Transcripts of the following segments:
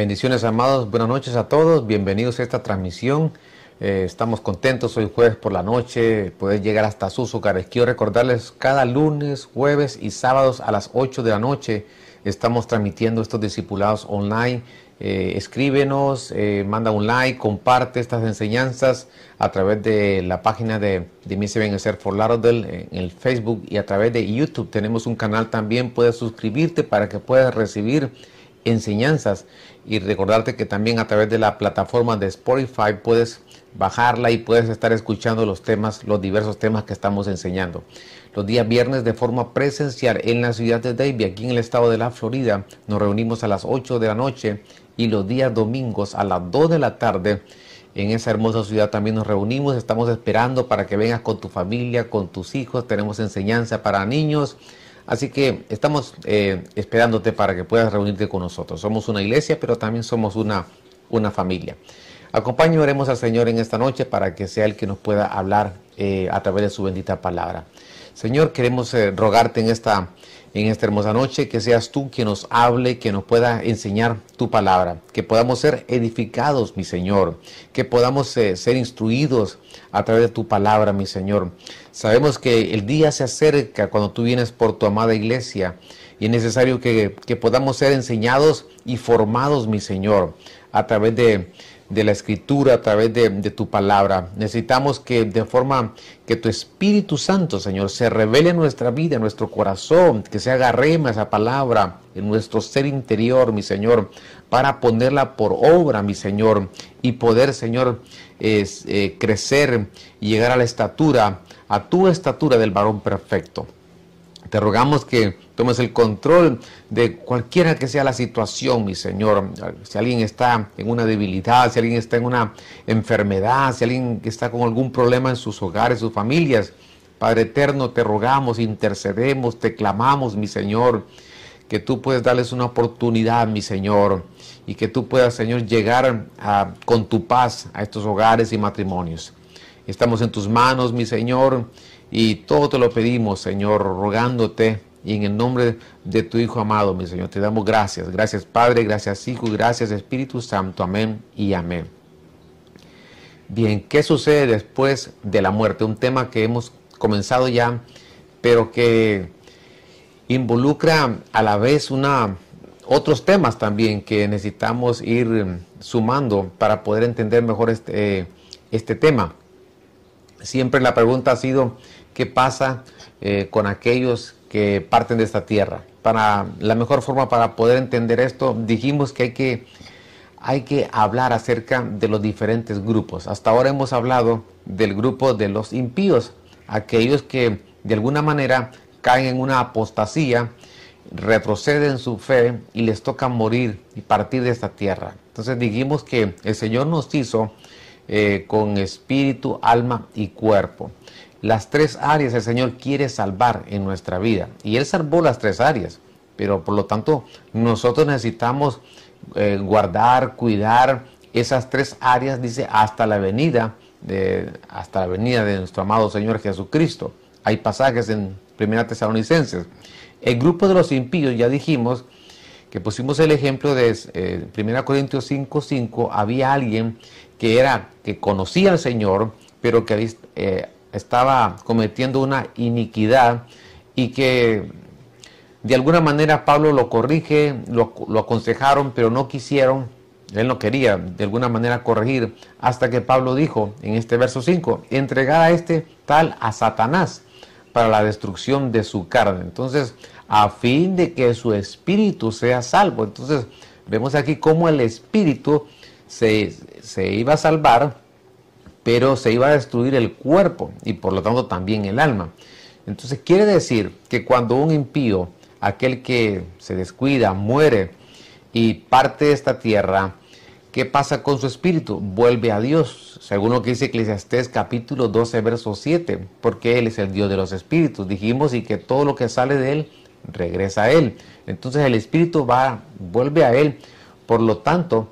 Bendiciones amados, buenas noches a todos, bienvenidos a esta transmisión. Eh, estamos contentos hoy jueves por la noche, poder llegar hasta hogares. Quiero recordarles cada lunes, jueves y sábados a las 8 de la noche estamos transmitiendo estos discipulados online. Eh, escríbenos, eh, manda un like, comparte estas enseñanzas a través de la página de, de Mise Benecer for Lauderdale en el Facebook y a través de YouTube. Tenemos un canal también, puedes suscribirte para que puedas recibir enseñanzas y recordarte que también a través de la plataforma de Spotify puedes bajarla y puedes estar escuchando los temas, los diversos temas que estamos enseñando. Los días viernes de forma presencial en la ciudad de Davie, aquí en el estado de la Florida, nos reunimos a las 8 de la noche y los días domingos a las 2 de la tarde en esa hermosa ciudad también nos reunimos, estamos esperando para que vengas con tu familia, con tus hijos, tenemos enseñanza para niños, Así que estamos eh, esperándote para que puedas reunirte con nosotros. Somos una iglesia, pero también somos una, una familia. Acompañaremos al Señor en esta noche para que sea el que nos pueda hablar eh, a través de su bendita palabra. Señor, queremos eh, rogarte en esta en esta hermosa noche, que seas tú quien nos hable, que nos pueda enseñar tu palabra, que podamos ser edificados, mi Señor, que podamos eh, ser instruidos a través de tu palabra, mi Señor. Sabemos que el día se acerca cuando tú vienes por tu amada iglesia y es necesario que, que podamos ser enseñados y formados, mi Señor, a través de, de la escritura, a través de, tu palabra. Necesitamos que de forma que tu Espíritu Santo, Señor, se revele en nuestra vida, en nuestro corazón, que se haga rema esa palabra en nuestro ser interior, mi Señor, para ponerla por obra, mi Señor, y poder, Señor, eh, crecer y llegar a la estatura, a tu estatura del varón perfecto. Te rogamos que tomes el control de cualquiera que sea la situación, mi Señor. Si alguien está en una debilidad, si alguien está en una enfermedad, si alguien está con algún problema en sus hogares, sus familias, Padre eterno, te rogamos, intercedemos, te clamamos, mi Señor, que tú puedes darles una oportunidad, mi Señor, y que tú puedas, Señor, llegar con tu paz a estos hogares y matrimonios. Estamos en tus manos, mi Señor y todo te lo pedimos, Señor, rogándote y en el nombre de tu Hijo amado, mi Señor, te damos gracias. Gracias Padre, gracias Hijo, gracias Espíritu Santo. Amén y amén. Bien, ¿qué sucede después de la muerte? Un tema que hemos comenzado ya, pero que involucra a la vez una, otros temas también que necesitamos ir sumando para poder entender mejor este, este tema. Siempre la pregunta ha sido, qué pasa eh, con aquellos que parten de esta tierra. Para la mejor forma para poder entender esto, dijimos que hay que, hay que hablar acerca de los diferentes grupos. Hasta ahora hemos hablado del grupo de los impíos, aquellos que de alguna manera caen en una apostasía, retroceden su fe y les toca morir y partir de esta tierra. Entonces dijimos que el Señor nos hizo eh, con espíritu, alma y cuerpo. Las tres áreas el Señor quiere salvar en nuestra vida. Y Él salvó las tres áreas. Pero por lo tanto nosotros necesitamos eh, guardar, cuidar esas tres áreas, dice, hasta la venida de, hasta la venida de nuestro amado Señor Jesucristo. Hay pasajes en Primera Tesalonicenses. El grupo de los impíos, ya dijimos, que pusimos el ejemplo de eh, 1 Corintios 5:5, había alguien que era que conocía al Señor, pero que eh, estaba cometiendo una iniquidad y que de alguna manera Pablo lo corrige, lo, aconsejaron, pero no quisieron, él no quería de alguna manera corregir, hasta que Pablo dijo en este verso 5, entregar a este tal a Satanás para la destrucción de su carne. Entonces, a fin de que su espíritu sea salvo. Entonces, vemos aquí cómo el espíritu se, se iba a salvar pero se iba a destruir el cuerpo y por lo tanto también el alma. Entonces quiere decir que cuando un impío, aquel que se descuida, muere y parte de esta tierra, ¿Qué pasa con su espíritu? Vuelve a Dios, según lo que dice Eclesiastés capítulo 12, verso 7, porque Él es el Dios de los espíritus. Dijimos y que todo lo que sale de Él regresa a Él. Entonces el espíritu va, vuelve a Él. Por lo tanto,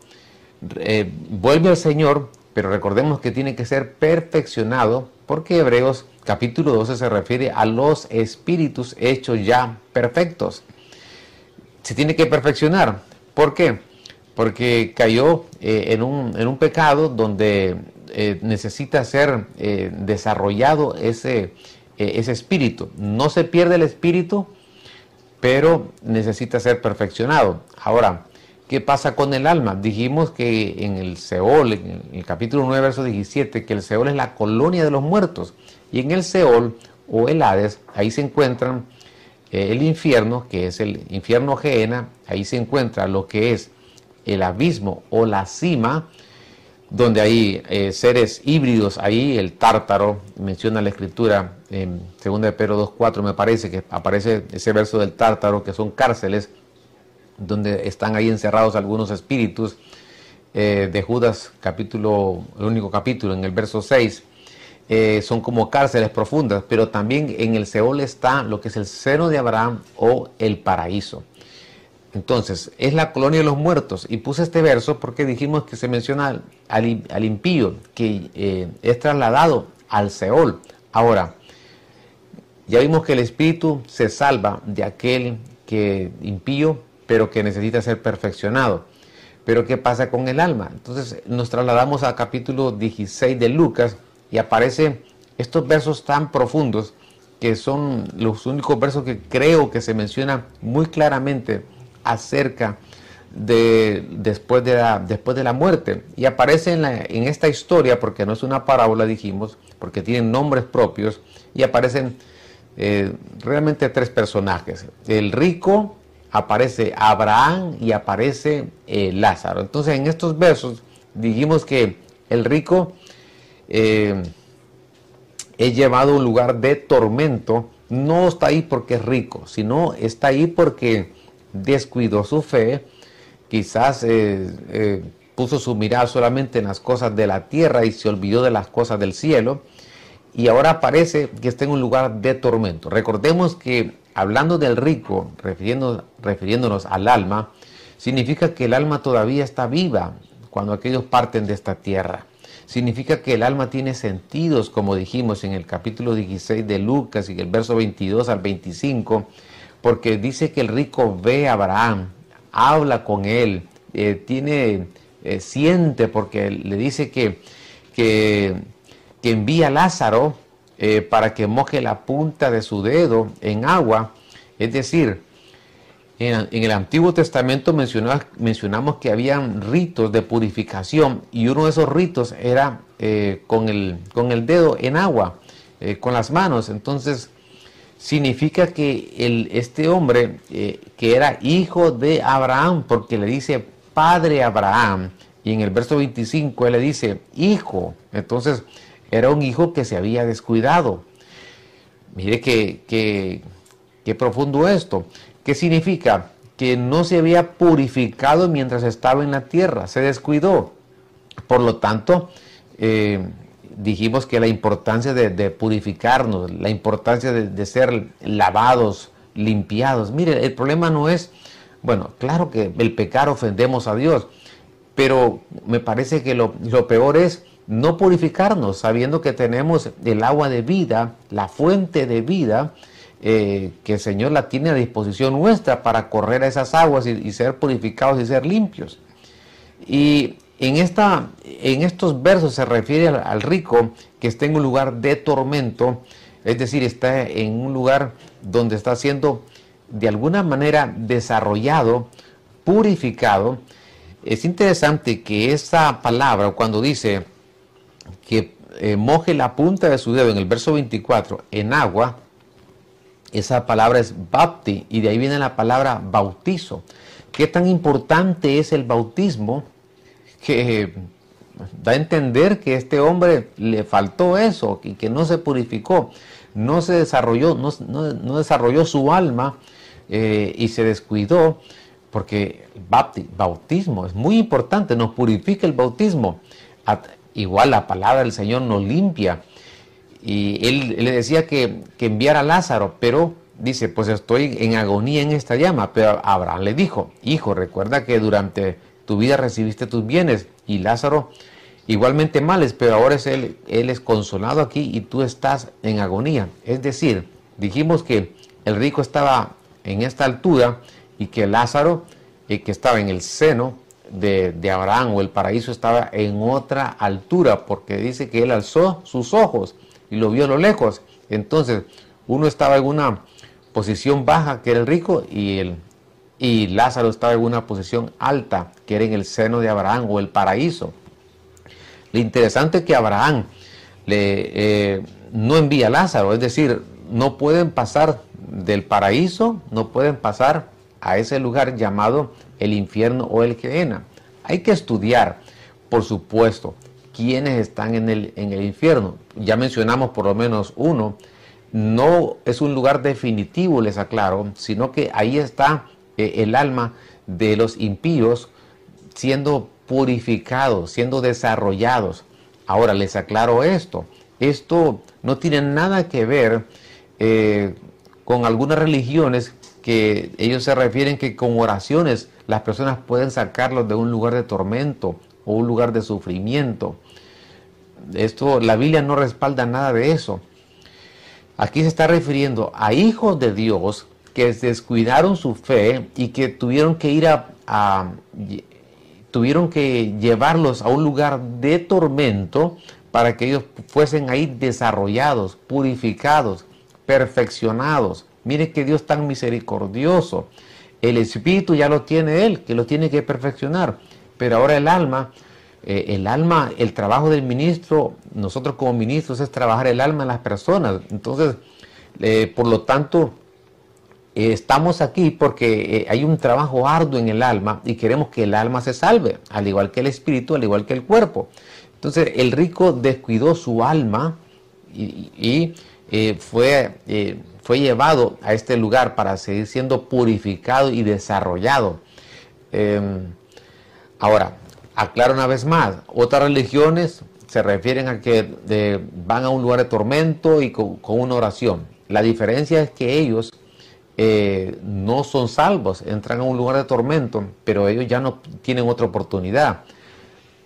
eh, vuelve al Señor, pero recordemos que tiene que ser perfeccionado, porque Hebreos capítulo 12 se refiere a los espíritus hechos ya perfectos. Se tiene que perfeccionar. ¿Por qué? porque cayó eh, en, un, pecado donde eh, necesita ser eh, desarrollado ese, ese espíritu. No se pierde el espíritu, pero necesita ser perfeccionado. Ahora, ¿qué pasa con el alma? Dijimos que en el Seol, en el capítulo 9, verso 17, que el Seol es la colonia de los muertos. Y en el Seol o el Hades, ahí se encuentran el infierno, que es el infierno Geena, ahí se encuentra lo que es el abismo o la cima, donde hay eh, seres híbridos, ahí el tártaro, menciona la escritura en 2 de Pedro 2.4, me parece que aparece ese verso del tártaro, que son cárceles, donde están ahí encerrados algunos espíritus, eh, de Judas, capítulo, el único capítulo, en el verso 6, eh, son como cárceles profundas, pero también en el Seol está lo que es el seno de Abraham o el paraíso. Entonces, es la colonia de los muertos. Y puse este verso porque dijimos que se menciona al, impío, que eh, es trasladado al Seol. Ahora, ya vimos que el espíritu se salva de aquel que impío, pero que necesita ser perfeccionado. Pero ¿qué pasa con el alma? Entonces nos trasladamos al capítulo 16 de Lucas y aparecen estos versos tan profundos que son los únicos versos que creo que se menciona muy claramente acerca de después de la, después de la muerte. Y aparece en, en esta historia, porque no es una parábola, dijimos, porque tienen nombres propios, y aparecen eh, realmente tres personajes. El rico, aparece Abraham y aparece eh, Lázaro. Entonces en estos versos dijimos que el rico eh, es llevado a un lugar de tormento, no está ahí porque es rico, sino está ahí porque descuidó su fe, quizás eh, puso su mirada solamente en las cosas de la tierra y se olvidó de las cosas del cielo, y ahora parece que está en un lugar de tormento. Recordemos que hablando del rico, refiriéndonos al alma, significa que el alma todavía está viva cuando aquellos parten de esta tierra. Significa que el alma tiene sentidos, como dijimos en el capítulo 16 de Lucas y el verso 22 al 25, porque dice que el rico ve a Abraham, habla con él, eh, tiene, eh, siente, porque le dice que, que, envía a Lázaro eh, para que moje la punta de su dedo en agua. Es decir, en, el Antiguo Testamento mencionamos, que habían ritos de purificación y uno de esos ritos era con, el, con el dedo en agua, con las manos. Entonces, significa que este hombre, eh, que era hijo de Abraham, porque le dice padre Abraham, y en el verso 25 él le dice hijo, entonces era un hijo que se había descuidado. Mire que, que, profundo esto. ¿Qué significa? Que no se había purificado mientras estaba en la tierra, se descuidó. Por lo tanto, eh, dijimos que la importancia de, purificarnos, la importancia de, ser lavados, limpiados. Mire, el problema no es, bueno, claro que el pecar ofendemos a Dios, pero me parece que lo, peor es no purificarnos, sabiendo que tenemos el agua de vida, la fuente de vida, eh, que el Señor la tiene a disposición nuestra para correr a esas aguas y, ser purificados y ser limpios. Y en, esta, en estos versos se refiere al, rico que está en un lugar de tormento, es decir, está en un lugar donde está siendo de alguna manera desarrollado, purificado. Es interesante que esa palabra, cuando dice que eh, moje la punta de su dedo en el verso 24 en agua, esa palabra es bapti y de ahí viene la palabra bautizo. ¿Qué tan importante es el bautismo? que da a entender que este hombre le faltó eso y que no se purificó, no se desarrolló, no, desarrolló su alma eh, y se descuidó, porque bautismo es muy importante, nos purifica el bautismo. Igual la palabra del Señor nos limpia. Y él, le decía que, que enviara a Lázaro, pero dice, pues estoy en agonía en esta llama. Pero Abraham le dijo, hijo, recuerda que durante tu vida recibiste tus bienes y Lázaro igualmente males, pero ahora es él, él es consolado aquí y tú estás en agonía. Es decir, dijimos que el rico estaba en esta altura y que Lázaro, eh, que estaba en el seno de, Abraham o el paraíso, estaba en otra altura, porque dice que él alzó sus ojos y lo vio a lo lejos. Entonces, uno estaba en una posición baja, que era el rico, y, el, y Lázaro estaba en una posición alta, que era en el seno de Abraham o el paraíso. Lo interesante es que Abraham le, eh, no envía a Lázaro, es decir, no pueden pasar del paraíso, no pueden pasar a ese lugar llamado el infierno o el Gehenna. Hay que estudiar, por supuesto, quiénes están en el, en el infierno. Ya mencionamos por lo menos uno. No es un lugar definitivo, les aclaro, sino que ahí está eh, el alma de los impíos siendo purificados, siendo desarrollados. Ahora les aclaro esto. Esto no tiene nada que ver eh, con algunas religiones que ellos se refieren que con oraciones las personas pueden sacarlos de un lugar de tormento o un lugar de sufrimiento. Esto, la Biblia no respalda nada de eso. Aquí se está refiriendo a hijos de Dios que descuidaron su fe y que tuvieron que ir a tuvieron que llevarlos a un lugar de tormento para que ellos fuesen ahí desarrollados, purificados, perfeccionados. Mire que Dios tan misericordioso. El espíritu ya lo tiene Él, que lo tiene que perfeccionar. Pero ahora el alma, eh, el alma, el trabajo del ministro, nosotros como ministros es trabajar el alma en las personas. Entonces, eh, por lo tanto, eh, estamos aquí porque hay un trabajo arduo en el alma y queremos que el alma se salve, al igual que el espíritu, al igual que el cuerpo. Entonces, el rico descuidó su alma y fue, fue llevado a este lugar para seguir siendo purificado y desarrollado. Em, ahora, aclaro una vez más, otras religiones se refieren a que van a un lugar de tormento y con, una oración. La diferencia es que ellos eh, no son salvos, entran a un lugar de tormento, pero ellos ya no tienen otra oportunidad.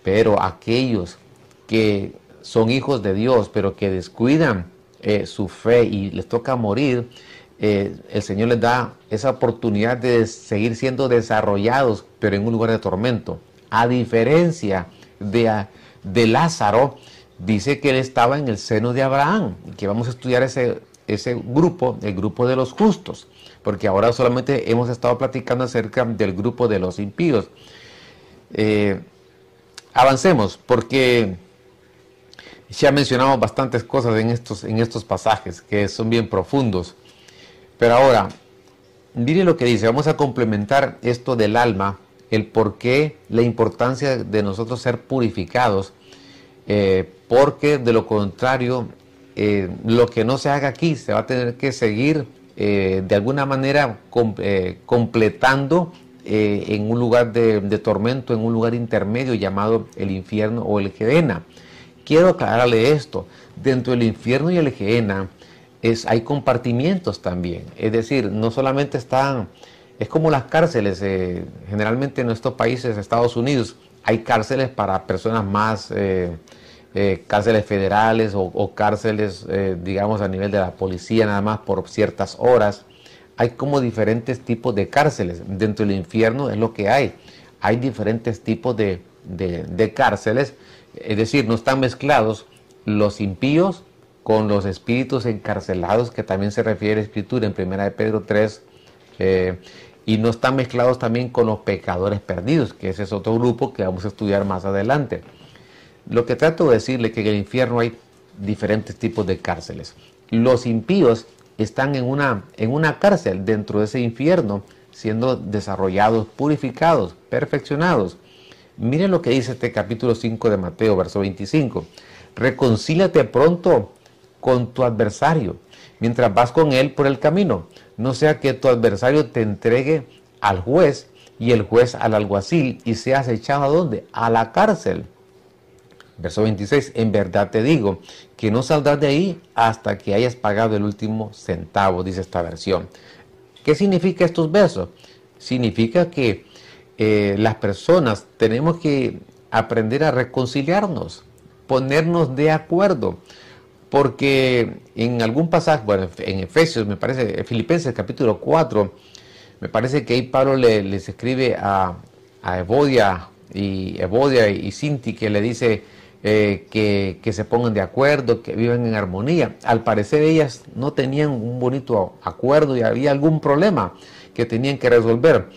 Pero aquellos que son hijos de Dios, pero que descuidan eh, su fe y les toca morir, eh, el Señor les da esa oportunidad de seguir siendo desarrollados, pero en un lugar de tormento. A diferencia de, de Lázaro, dice que él estaba en el seno de Abraham, que vamos a estudiar ese, ese grupo, el grupo de los justos, porque ahora solamente hemos estado platicando acerca del grupo de los impíos. Eh, avancemos, porque ya mencionamos bastantes cosas en estos, en estos pasajes que son bien profundos. Pero ahora, mire lo que dice, vamos a complementar esto del alma, el por qué, la importancia de nosotros ser purificados, eh, porque de lo contrario, eh, lo que no se haga aquí se va a tener que seguir eh, de alguna manera completando en un lugar de, tormento, en un lugar intermedio llamado el infierno o el Gehenna. Quiero aclararle esto. Dentro del infierno y el Gehenna es, hay compartimientos también. Es decir, no solamente están, es como las cárceles, eh, generalmente en nuestros países, Estados Unidos, hay cárceles para personas más, eh, eh, cárceles federales o, cárceles, digamos, a nivel de la policía, nada más por ciertas horas. Hay como diferentes tipos de cárceles. Dentro del infierno es lo que hay. Hay diferentes tipos de, de cárceles es decir, no están mezclados los impíos con los espíritus encarcelados, que también se refiere a escritura en 1 de Pedro 3, eh, y no están mezclados también con los pecadores perdidos, que ese es otro grupo que vamos a estudiar más adelante. Lo que trato de decirle es que en el infierno hay diferentes tipos de cárceles. Los impíos están en una, en una cárcel dentro de ese infierno, siendo desarrollados, purificados, perfeccionados. Mire lo que dice este capítulo 5 de Mateo, verso 25. Reconcíliate pronto con tu adversario mientras vas con él por el camino. No sea que tu adversario te entregue al juez y el juez al alguacil y seas echado a dónde? A la cárcel. Verso 26, en verdad te digo que no saldrás de ahí hasta que hayas pagado el último centavo, dice esta versión. ¿Qué significa estos versos? Significa que eh, las personas tenemos que aprender a reconciliarnos, ponernos de acuerdo, porque en algún pasaje, bueno, en Efesios, me parece, en Filipenses capítulo 4, me parece que ahí Pablo le, les escribe a, a Evodia y Evodia y Sinti que le dice eh, que, que, se pongan de acuerdo, que vivan en armonía. Al parecer ellas no tenían un bonito acuerdo y había algún problema que tenían que resolver.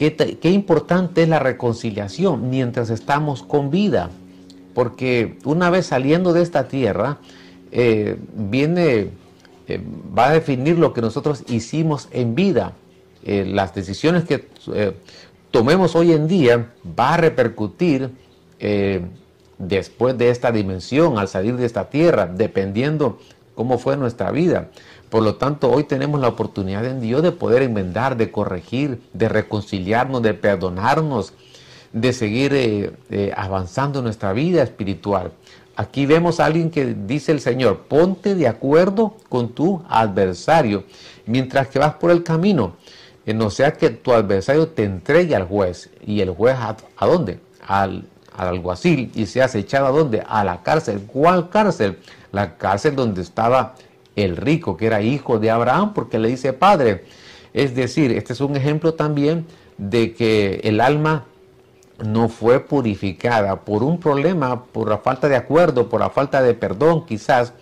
Qué, importante es la reconciliación mientras estamos con vida, porque una vez saliendo de esta tierra, eh, viene, eh, va a definir lo que nosotros hicimos en vida. las decisiones que tomemos hoy en día va a repercutir después de esta dimensión, al salir de esta tierra, dependiendo cómo fue nuestra vida. Por lo tanto, hoy tenemos la oportunidad en Dios de poder enmendar, de corregir, de reconciliarnos, de perdonarnos, de seguir eh, eh, avanzando nuestra vida espiritual. Aquí vemos a alguien que dice el Señor, ponte de acuerdo con tu adversario mientras que vas por el camino. Eh, no sea que tu adversario te entregue al juez. ¿Y el juez a, dónde? Al al alguacil y se hace echado a dónde? A la cárcel. ¿Cuál cárcel? La cárcel donde estaba el rico, que era hijo de Abraham, porque le dice padre. Es decir, este es un ejemplo también de que el alma no fue purificada por un problema, por la falta de acuerdo, por la falta de perdón quizás.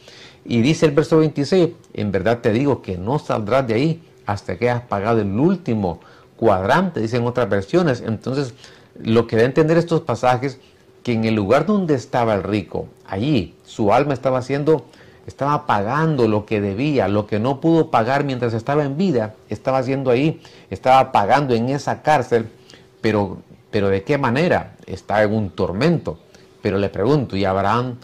Y dice el verso 26, en verdad te digo que no saldrás de ahí hasta que hayas pagado el último cuadrante, dicen otras versiones. Entonces, lo que da a entender estos pasajes, que en el lugar donde estaba el rico, allí su alma estaba haciendo, estaba pagando lo que debía, lo que no pudo pagar mientras estaba en vida, estaba haciendo ahí, estaba pagando en esa cárcel, pero, pero ¿de qué manera? Está en un tormento. Pero le pregunto, y Abraham,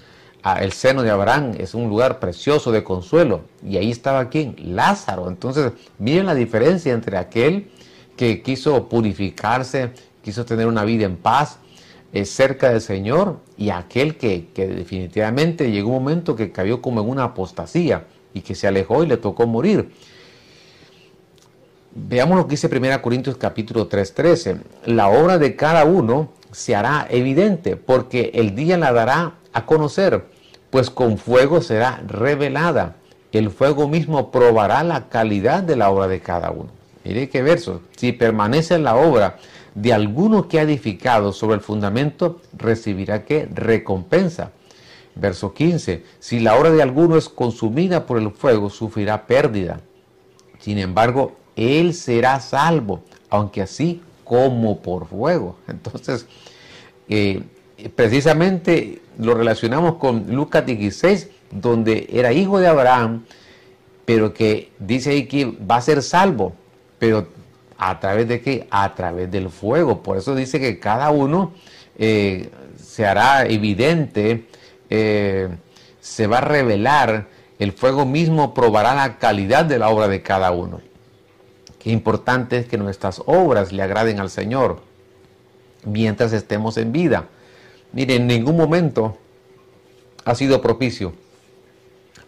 el seno de Abraham es un lugar precioso de consuelo, y ahí estaba quién? Lázaro. Entonces, miren la diferencia entre aquel que quiso purificarse, quiso tener una vida en paz, eh, cerca del Señor, y aquel que, definitivamente llegó un momento que cayó como en una apostasía y que se alejó y le tocó morir. Veamos lo que dice 1 Corintios capítulo 3:13. La obra de cada uno se hará evidente porque el día la dará a conocer, pues con fuego será revelada. El fuego mismo probará la calidad de la obra de cada uno. Mire qué verso. Si permanece en la obra de alguno que ha edificado sobre el fundamento, recibirá qué? Recompensa. Verso 15. Si la obra de alguno es consumida por el fuego, sufrirá pérdida. Sin embargo, él será salvo, aunque así como por fuego. Entonces, eh, precisamente lo relacionamos con Lucas 16, donde era hijo de Abraham, pero que dice ahí que va a ser salvo, pero ¿A través de qué? A través del fuego. Por eso dice que cada uno eh, se hará evidente, eh, se va a revelar, el fuego mismo probará la calidad de la obra de cada uno. Qué importante es que nuestras obras le agraden al Señor mientras estemos en vida. Mire, en ningún momento ha sido propicio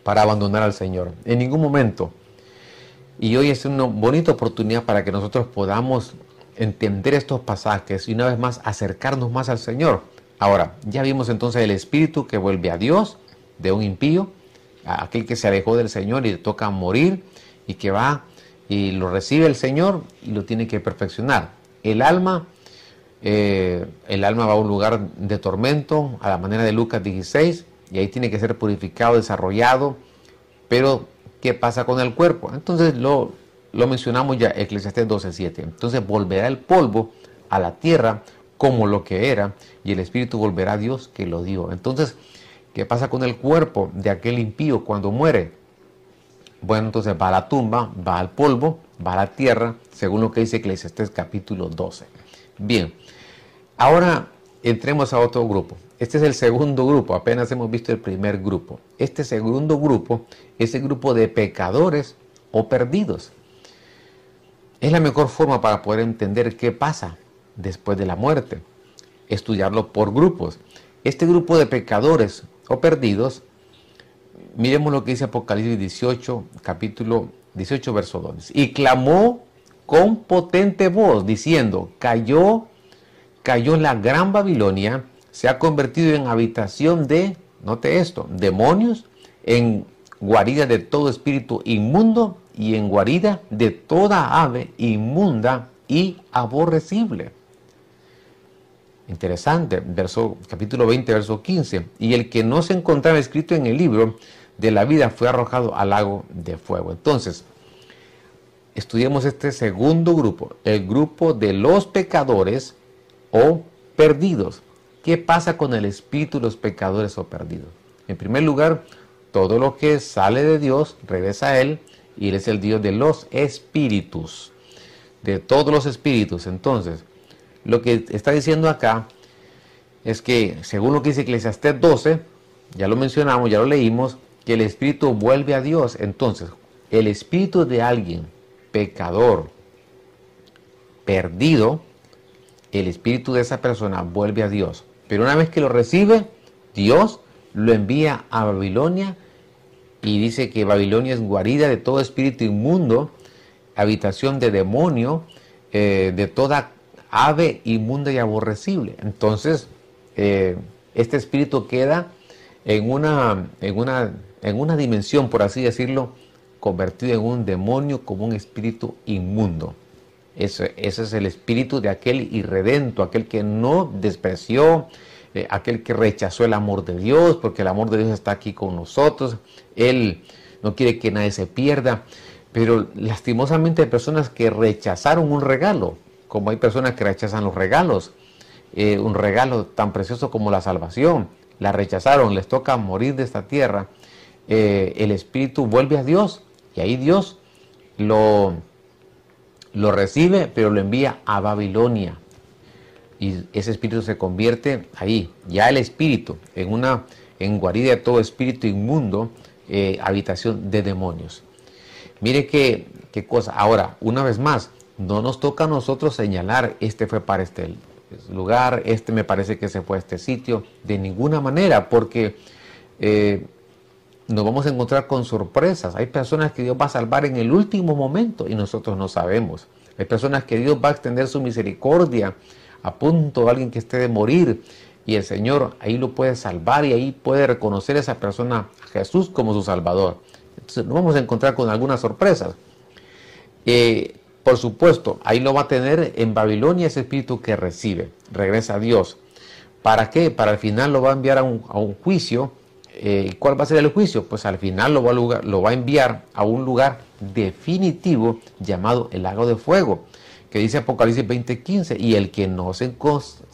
para abandonar al Señor. En ningún momento. Y hoy es una bonita oportunidad para que nosotros podamos entender estos pasajes y una vez más acercarnos más al Señor. Ahora, ya vimos entonces el espíritu que vuelve a Dios de un impío, a aquel que se alejó del Señor y le toca morir y que va y lo recibe el Señor y lo tiene que perfeccionar. El alma, eh, el alma va a un lugar de tormento, a la manera de Lucas 16, y ahí tiene que ser purificado, desarrollado, pero qué pasa con el cuerpo. Entonces lo, lo mencionamos ya, Eclesiastes 12.7. Entonces volverá el polvo a la tierra como lo que era y el espíritu volverá a Dios que lo dio. Entonces, ¿qué pasa con el cuerpo de aquel impío cuando muere? Bueno, entonces va a la tumba, va al polvo, va a la tierra, según lo que dice Eclesiastes capítulo 12. Bien, ahora entremos a otro grupo. Este es el segundo grupo, apenas hemos visto el primer grupo. Este segundo grupo es el grupo de pecadores o perdidos. Es la mejor forma para poder entender qué pasa después de la muerte. Estudiarlo por grupos. Este grupo de pecadores o perdidos, miremos lo que dice Apocalipsis 18, capítulo 18, verso 2. Y clamó con potente voz, diciendo, cayó, cayó la gran Babilonia, se ha convertido en habitación de, note esto, demonios, en guarida de todo espíritu inmundo y en guarida de toda ave inmunda y aborrecible. Interesante, verso, capítulo 20, verso 15. Y el que no se encontraba escrito en el libro de la vida fue arrojado al lago de fuego. Entonces, estudiemos este segundo grupo, el grupo de los pecadores o perdidos. ¿Qué pasa con el espíritu de los pecadores o perdidos? En primer lugar, todo lo que sale de Dios regresa a Él y Él es el Dios de los espíritus, de todos los espíritus. Entonces, lo que está diciendo acá es que, según lo que dice Eclesiastés 12, ya lo mencionamos, ya lo leímos, que el espíritu vuelve a Dios. Entonces, el espíritu de alguien pecador perdido, el espíritu de esa persona vuelve a Dios. Pero una vez que lo recibe, Dios lo envía a Babilonia y dice que Babilonia es guarida de todo espíritu inmundo, habitación de demonio, eh, de toda ave inmunda y aborrecible. Entonces, eh, este espíritu queda en una, en, una, en una dimensión, por así decirlo, convertido en un demonio como un espíritu inmundo. Ese, es el espíritu de aquel irredento, aquel que no despreció, eh, aquel que rechazó el amor de Dios, porque el amor de Dios está aquí con nosotros. Él no quiere que nadie se pierda. Pero lastimosamente hay personas que rechazaron un regalo, como hay personas que rechazan los regalos. Eh, un regalo tan precioso como la salvación. La rechazaron, les toca morir de esta tierra. Eh, el espíritu vuelve a Dios y ahí Dios lo, lo recibe, pero lo envía a Babilonia. Y ese espíritu se convierte ahí, ya el espíritu, en una en guarida de todo espíritu inmundo, eh, habitación de demonios. Mire qué, qué cosa. Ahora, una vez más, no nos toca a nosotros señalar, este fue para este lugar, este me parece que se fue a este sitio, de ninguna manera, porque eh, nos vamos a encontrar con sorpresas. Hay personas que Dios va a salvar en el último momento y nosotros no sabemos. Hay personas que Dios va a extender su misericordia a punto de alguien que esté de morir y el Señor ahí lo puede salvar y ahí puede reconocer a esa persona a Jesús como su Salvador. Entonces nos vamos a encontrar con algunas sorpresas. Eh, por supuesto, ahí lo va a tener en Babilonia ese espíritu que recibe, regresa a Dios. ¿Para qué? Para al final lo va a enviar a un juicio eh, ¿cuál va a ser el juicio? Pues al final lo va, a enviar a un lugar definitivo llamado el lago de fuego, que dice Apocalipsis 20:15, y el que no se,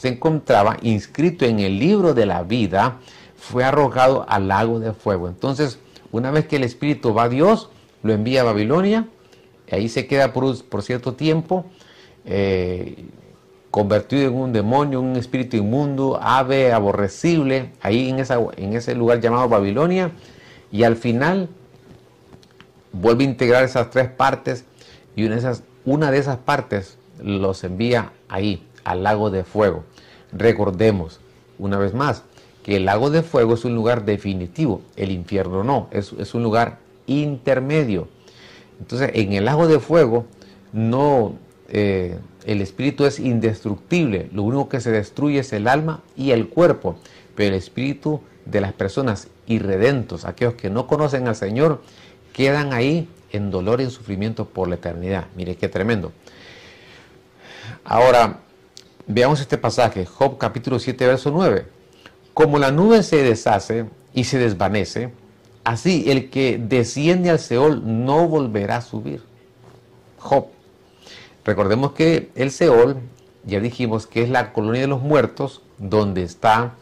encontraba inscrito en el libro de la vida fue arrojado al lago de fuego. Entonces, una vez que el Espíritu va a Dios, lo envía a Babilonia, ahí se queda por, por cierto tiempo. Eh, convertido en un demonio, un espíritu inmundo, ave aborrecible, ahí en, esa, en ese lugar llamado Babilonia, y al final vuelve a integrar esas tres partes y una de esas, una de esas partes los envía ahí, al lago de fuego. Recordemos, una vez más, que el lago de fuego es un lugar definitivo, el infierno no, es, es un lugar intermedio. Entonces, en el lago de fuego no, eh, el espíritu es indestructible, lo único que se destruye es el alma y el cuerpo, pero el espíritu de las personas irredentos, aquellos que no conocen al Señor, quedan ahí en dolor y en sufrimiento por la eternidad. Mire qué tremendo. Ahora, veamos este pasaje, Job capítulo 7, verso 9. Como la nube se deshace y se desvanece, así el que desciende al Seol no volverá a subir. Job Recordemos que el Seol, ya dijimos que es la colonia de los muertos, donde está,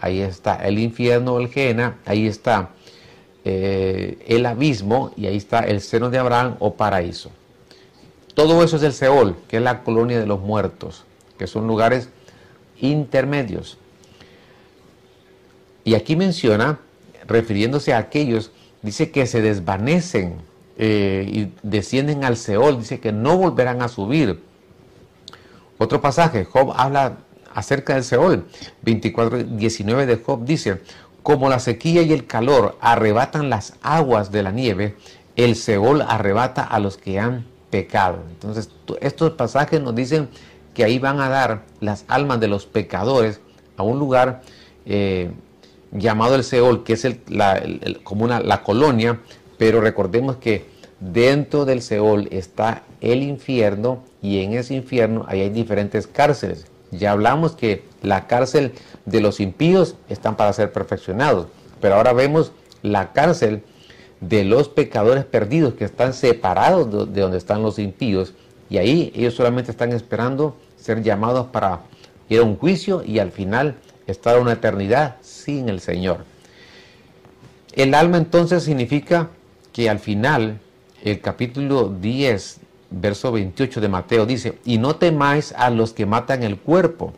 ahí está el infierno, el Gena, ahí está eh, el abismo y ahí está el seno de Abraham o paraíso. Todo eso es el Seol, que es la colonia de los muertos, que son lugares intermedios. Y aquí menciona, refiriéndose a aquellos, dice que se desvanecen eh, y descienden al Seol, dice que no volverán a subir. Otro pasaje, Job habla acerca del Seol. 24, 19 de Job dice, como la sequía y el calor arrebatan las aguas de la nieve, el Seol arrebata a los que han pecado. Entonces, estos pasajes nos dicen que ahí van a dar las almas de los pecadores a un lugar eh, llamado el Seol, que es la, como la colonia, pero recordemos que dentro del Seol está el infierno y en ese infierno hay diferentes cárceles. Ya hablamos que la cárcel de los impíos están para ser perfeccionados, pero ahora vemos la cárcel de los pecadores perdidos que están separados de donde están los impíos y ahí ellos solamente están esperando ser llamados para ir a un juicio y al final estar una eternidad sin el Señor. El alma entonces significa que al final el capítulo 10 verso 28 de Mateo dice, y no temáis a los que matan el cuerpo,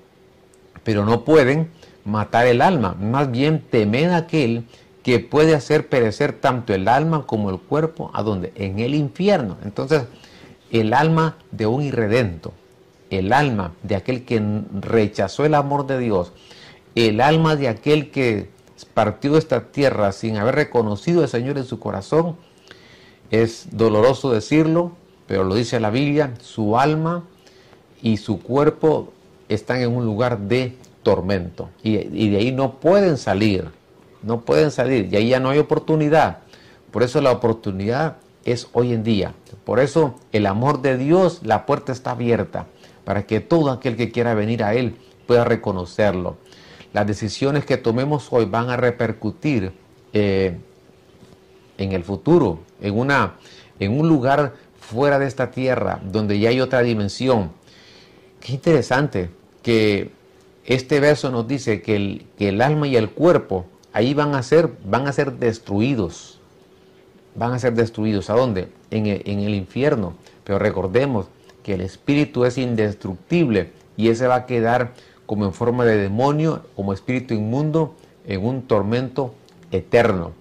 pero no pueden matar el alma, más bien temed a aquel que puede hacer perecer tanto el alma como el cuerpo, ¿a donde En el infierno. Entonces, el alma de un irredento, el alma de aquel que rechazó el amor de Dios, el alma de aquel que partió de esta tierra sin haber reconocido al Señor en su corazón, es doloroso decirlo, pero lo dice la Biblia, su alma y su cuerpo están en un lugar de tormento y, de ahí no pueden salir, no pueden salir y ahí ya no hay oportunidad. Por eso la oportunidad es hoy en día. Por eso el amor de Dios, la puerta está abierta para que todo aquel que quiera venir a Él pueda reconocerlo. Las decisiones que tomemos hoy van a repercutir eh, en el futuro, en, una, en un lugar fuera de esta tierra, donde ya hay otra dimensión. Qué interesante que este verso nos dice que el, que el alma y el cuerpo ahí van a ser, van a ser destruidos. Van a ser destruidos. ¿A dónde? En el, en el infierno. Pero recordemos que el espíritu es indestructible y ese va a quedar como en forma de demonio, como espíritu inmundo, en un tormento eterno.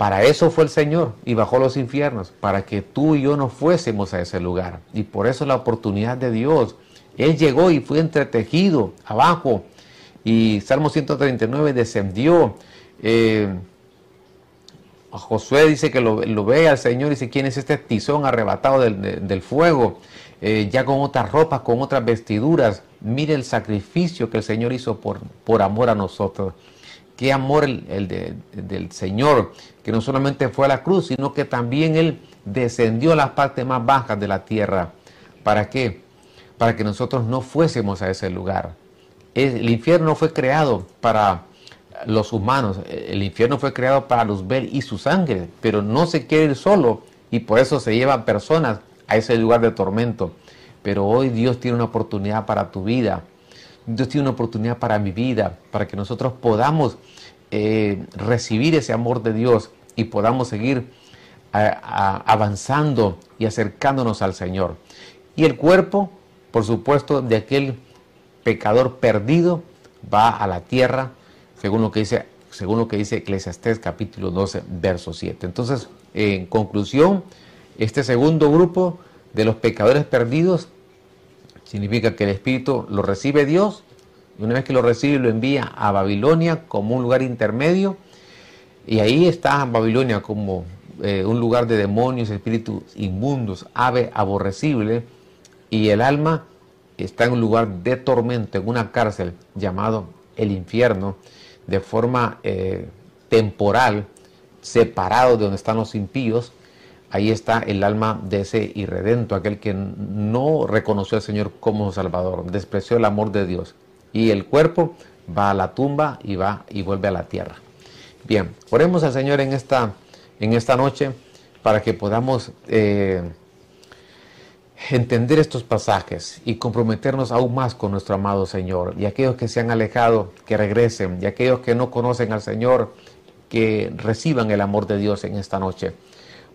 Para eso fue el Señor y bajó los infiernos, para que tú y yo no fuésemos a ese lugar. Y por eso la oportunidad de Dios. Él llegó y fue entretejido abajo. Y Salmo 139 descendió. Eh, Josué dice que lo, ve al Señor y dice, ¿quién es este tizón arrebatado del, fuego? Eh, ya con otras ropas, con otras vestiduras. Mire el sacrificio que el Señor hizo por, por amor a nosotros. Qué amor el, del Señor, que no solamente fue a la cruz, sino que también Él descendió a las partes más bajas de la tierra. ¿Para qué? Para que nosotros no fuésemos a ese lugar. El infierno fue creado para los humanos, el infierno fue creado para los ver y su sangre, pero no se quiere ir solo y por eso se llevan personas a ese lugar de tormento. Pero hoy Dios tiene una oportunidad para tu vida. Dios tiene una oportunidad para mi vida, para que nosotros podamos eh, recibir ese amor de Dios y podamos seguir avanzando y acercándonos al Señor. Y el cuerpo, por supuesto, de aquel pecador perdido va a la tierra, según lo que dice, según lo que dice capítulo 12, verso 7. Entonces, en conclusión, este segundo grupo de los pecadores perdidos significa que el Espíritu lo recibe Dios y una vez que lo recibe lo envía a Babilonia como un lugar intermedio y ahí está Babilonia como eh, un lugar de demonios, espíritus inmundos, ave aborrecible y el alma está en un lugar de tormento, en una cárcel llamado el infierno, de forma eh, temporal, separado de donde están los impíos. Ahí está el alma de ese irredento, aquel que no reconoció al Señor como Salvador, despreció el amor de Dios y el cuerpo va a la tumba y va y vuelve a la tierra. Bien, oremos al Señor en esta, en esta noche para que podamos eh, entender estos pasajes y comprometernos aún más con nuestro amado Señor. Y aquellos que se han alejado, que regresen. Y aquellos que no conocen al Señor, que reciban el amor de Dios en esta noche.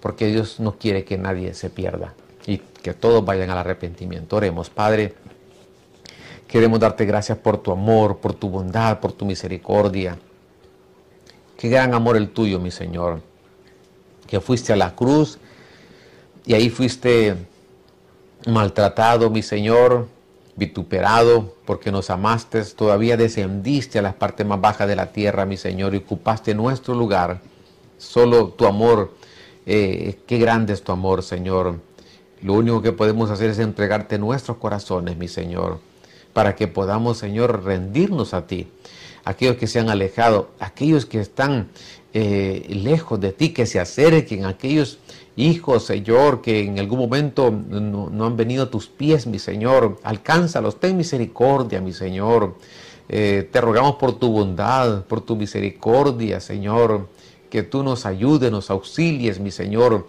Porque Dios no quiere que nadie se pierda y que todos vayan al arrepentimiento. Oremos, Padre. Queremos darte gracias por tu amor, por tu bondad, por tu misericordia. Qué gran amor el tuyo, mi Señor. Que fuiste a la cruz y ahí fuiste maltratado, mi Señor, vituperado porque nos amaste, todavía descendiste a las partes más bajas de la tierra, mi Señor, y ocupaste nuestro lugar. Solo tu amor, eh, qué grande es tu amor, Señor. Lo único que podemos hacer es entregarte nuestros corazones, mi Señor, para que podamos, Señor, rendirnos a ti. Aquellos que se han alejado, aquellos que están eh, lejos de ti, que se acerquen, aquellos hijos, Señor, que en algún momento no, han venido a tus pies, mi Señor, alcánzalos, ten misericordia, mi Señor. Eh, te rogamos por tu bondad, por tu misericordia, Señor, que tú nos ayudes, nos auxilies, mi Señor.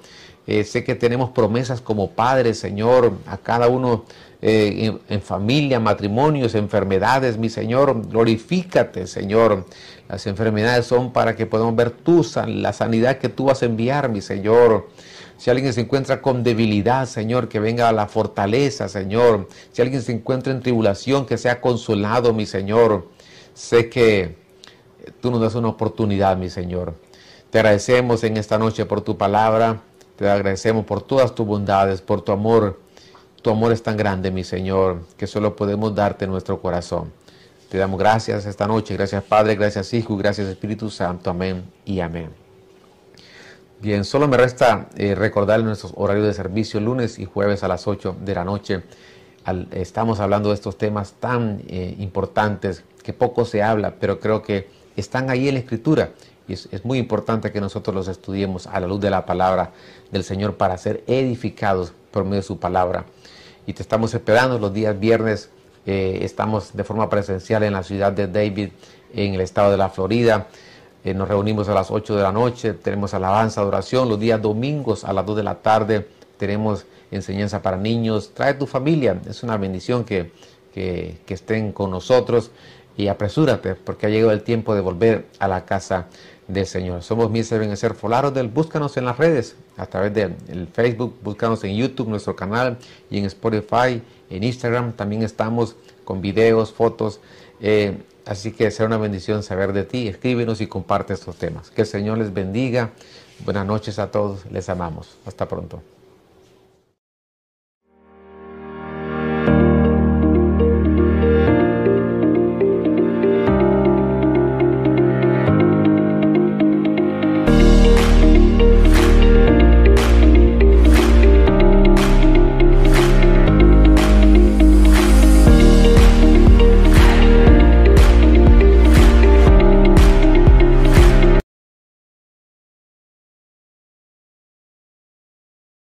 Eh, sé que tenemos promesas como padres, Señor, a cada uno eh, en, familia, matrimonios, enfermedades, mi Señor. Glorifícate, Señor. Las enfermedades son para que podamos ver tú, la sanidad que tú vas a enviar, mi Señor. Si alguien se encuentra con debilidad, Señor, que venga a la fortaleza, Señor. Si alguien se encuentra en tribulación, que sea consolado, mi Señor. Sé que tú nos das una oportunidad, mi Señor. Te agradecemos en esta noche por tu palabra. Te agradecemos por todas tus bondades, por tu amor. Tu amor es tan grande, mi Señor, que solo podemos darte nuestro corazón. Te damos gracias esta noche. Gracias Padre, gracias Hijo, gracias Espíritu Santo. Amén y amén. Bien, solo me resta eh, recordar nuestros horarios de servicio lunes y jueves a las 8 de la noche. estamos hablando de estos temas tan eh, importantes que poco se habla, pero creo que están ahí en la escritura y es, muy importante que nosotros los estudiemos a la luz de la palabra del Señor para ser edificados por medio de su palabra. Y te estamos esperando los días viernes. Eh, estamos de forma presencial en la ciudad de David, en el estado de la Florida. Eh, nos reunimos a las 8 de la noche, tenemos alabanza, adoración. Los días domingos a las 2 de la tarde tenemos enseñanza para niños. Trae tu familia, es una bendición que, que, estén con nosotros y apresúrate porque ha llegado el tiempo de volver a la casa del Señor. Somos Mis Ser Folaros del Búscanos en las redes, a través del Facebook, búscanos en YouTube, nuestro canal, y en Spotify, en Instagram. También estamos con videos, fotos. Eh, Así que será una bendición saber de ti. Escríbenos y comparte estos temas. Que el Señor les bendiga. Buenas noches a todos. Les amamos. Hasta pronto.